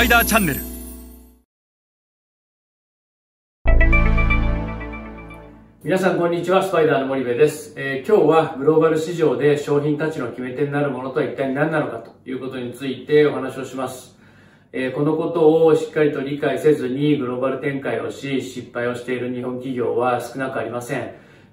パイダーチャンネル。皆さんこんにちはスパイダーの森部です、えー、今日はグローバル市場で商品価値の決め手になるものとは一体何なのかということについてお話をします。えー、このことをしっかりと理解せずにグローバル展開をし失敗をしている日本企業は少なくありません。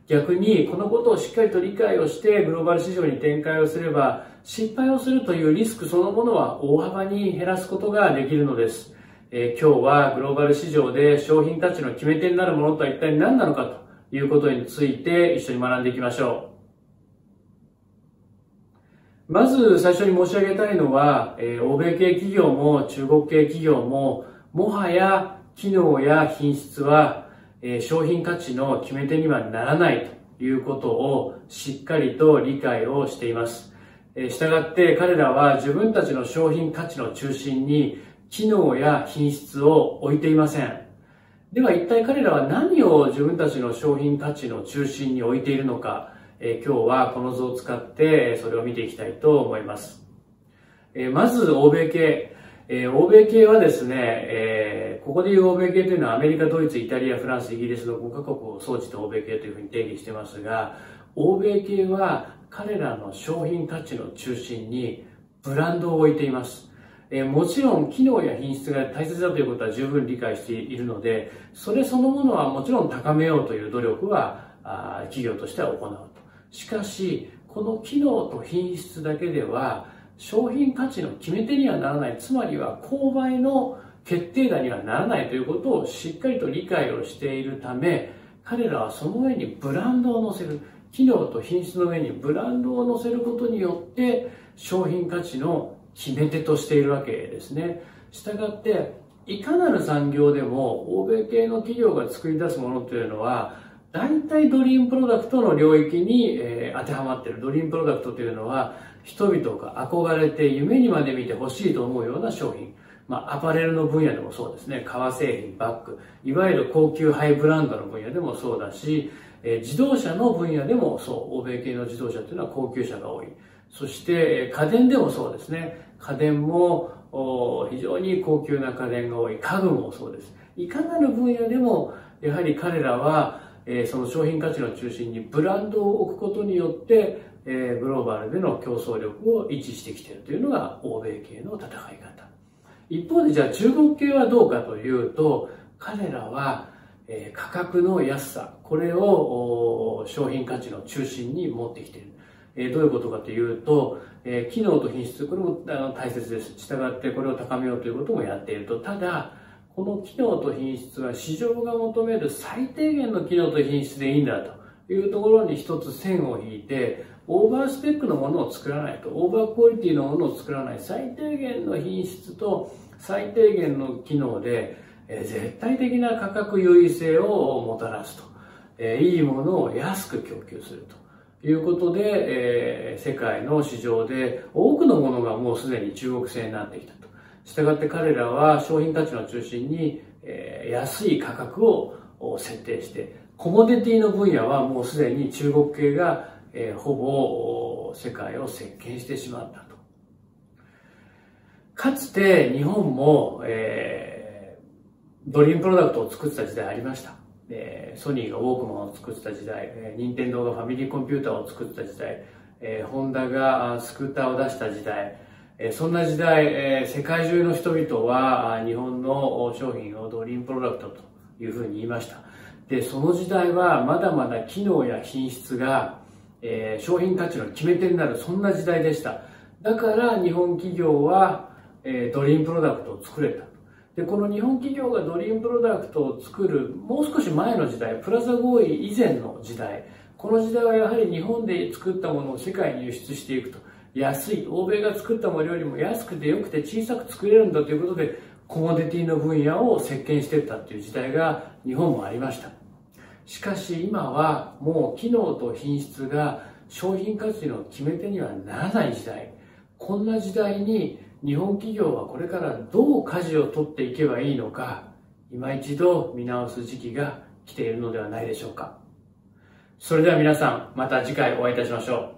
逆にこのことをしっかりと理解をしてグローバル市場に展開をすれば失敗をするというリスクそのものは大幅に減らすことができるのです、えー、今日はグローバル市場で商品価値の決め手になるものとは一体何なのかということについて一緒に学んでいきましょうまず最初に申し上げたいのは、えー、欧米系企業も中国系企業ももはや機能や品質はえ商品価値の決め手にはならないということをしっかりと理解をしています。えしたがって彼らは自分たちの商品価値の中心に機能や品質を置いていません。では一体彼らは何を自分たちの商品価値の中心に置いているのか、え今日はこの図を使ってそれを見ていきたいと思います。えまず欧米系。え、欧米系はですね、え、ここでいう欧米系というのはアメリカ、ドイツ、イタリア、フランス、イギリスの5カ国を総じて欧米系というふうに定義してますが、欧米系は彼らの商品価値の中心にブランドを置いています。えー、もちろん機能や品質が大切だということは十分理解しているので、それそのものはもちろん高めようという努力はあ企業としては行うと。しかし、この機能と品質だけでは商品価値の決め手にはならない、つまりは購買の決定打にはならないということをしっかりと理解をしているため、彼らはその上にブランドを載せる、機能と品質の上にブランドを載せることによって、商品価値の決め手としているわけですね。したがって、いかなる産業でも欧米系の企業が作り出すものというのは、大体ドリームプロダクトの領域に、えー、当てはまっているドリームプロダクトというのは人々が憧れて夢にまで見てほしいと思うような商品まあ、アパレルの分野でもそうですね。革製品バッグ。いわゆる高級ハイブランドの分野でもそうだし、えー、自動車の分野でもそう。欧米系の自動車というのは高級車が多い。そして家電でもそうですね。家電も非常に高級な家電が多い。家具もそうです。いかなる分野でもやはり彼らはえその商品価値の中心にブランドを置くことによって、えグローバルでの競争力を維持してきているというのが欧米系の戦い方。一方でじゃあ中国系はどうかというと、彼らは、え価格の安さ、これを商品価値の中心に持ってきている。えどういうことかというと、え機能と品質、これもあの大切です。従ってこれを高めようということもやっていると。ただ、この機能と品質は市場が求める最低限の機能と品質でいいんだというところに一つ線を引いて、オーバースペックのものを作らないと、オーバークオリティのものを作らない、最低限の品質と最低限の機能で、え絶対的な価格優位性をもたらすと、えいいものを安く供給するということで、え世界の市場で多くのものがもうすでに中国製になってきたと。したがって彼らは商品価値の中心に、え安い価格をを設定して、コモディティの分野はもうすでに中国系が、えほぼ世界を席巻してしまったと。かつて日本も、えー、ドリームプロダクトを作ってた時代ありました。えソニーがウォークマンを作ってた時代、えー、任天堂がファミリーコンピューターを作ってた時代、えー、ホンダがスクーターを出した時代、えそんな時代、え世界中の人々は日本の商品をドリームプロダクトというふうに言いました。で、その時代はまだまだ機能や品質が、え商品価値の決め手になる、そんな時代でした。だから日本企業は、えドリームプロダクトを作れた。で、この日本企業がドリームプロダクトを作る、もう少し前の時代、プラザ合意以前の時代、この時代はやはり日本で作ったものを世界に輸出していくと。安い、欧米が作ったものよりも安くて良くて小さく作れるんだということで、コモディティの分野を席巻していったという時代が日本もありました。しかし今はもう機能と品質が商品価値の決め手にはならない時代。こんな時代に日本企業はこれからどう舵を取っていけばいいのか、今一度見直す時期が来ているのではないでしょうか。それでは皆さん、また次回お会いいたしましょう。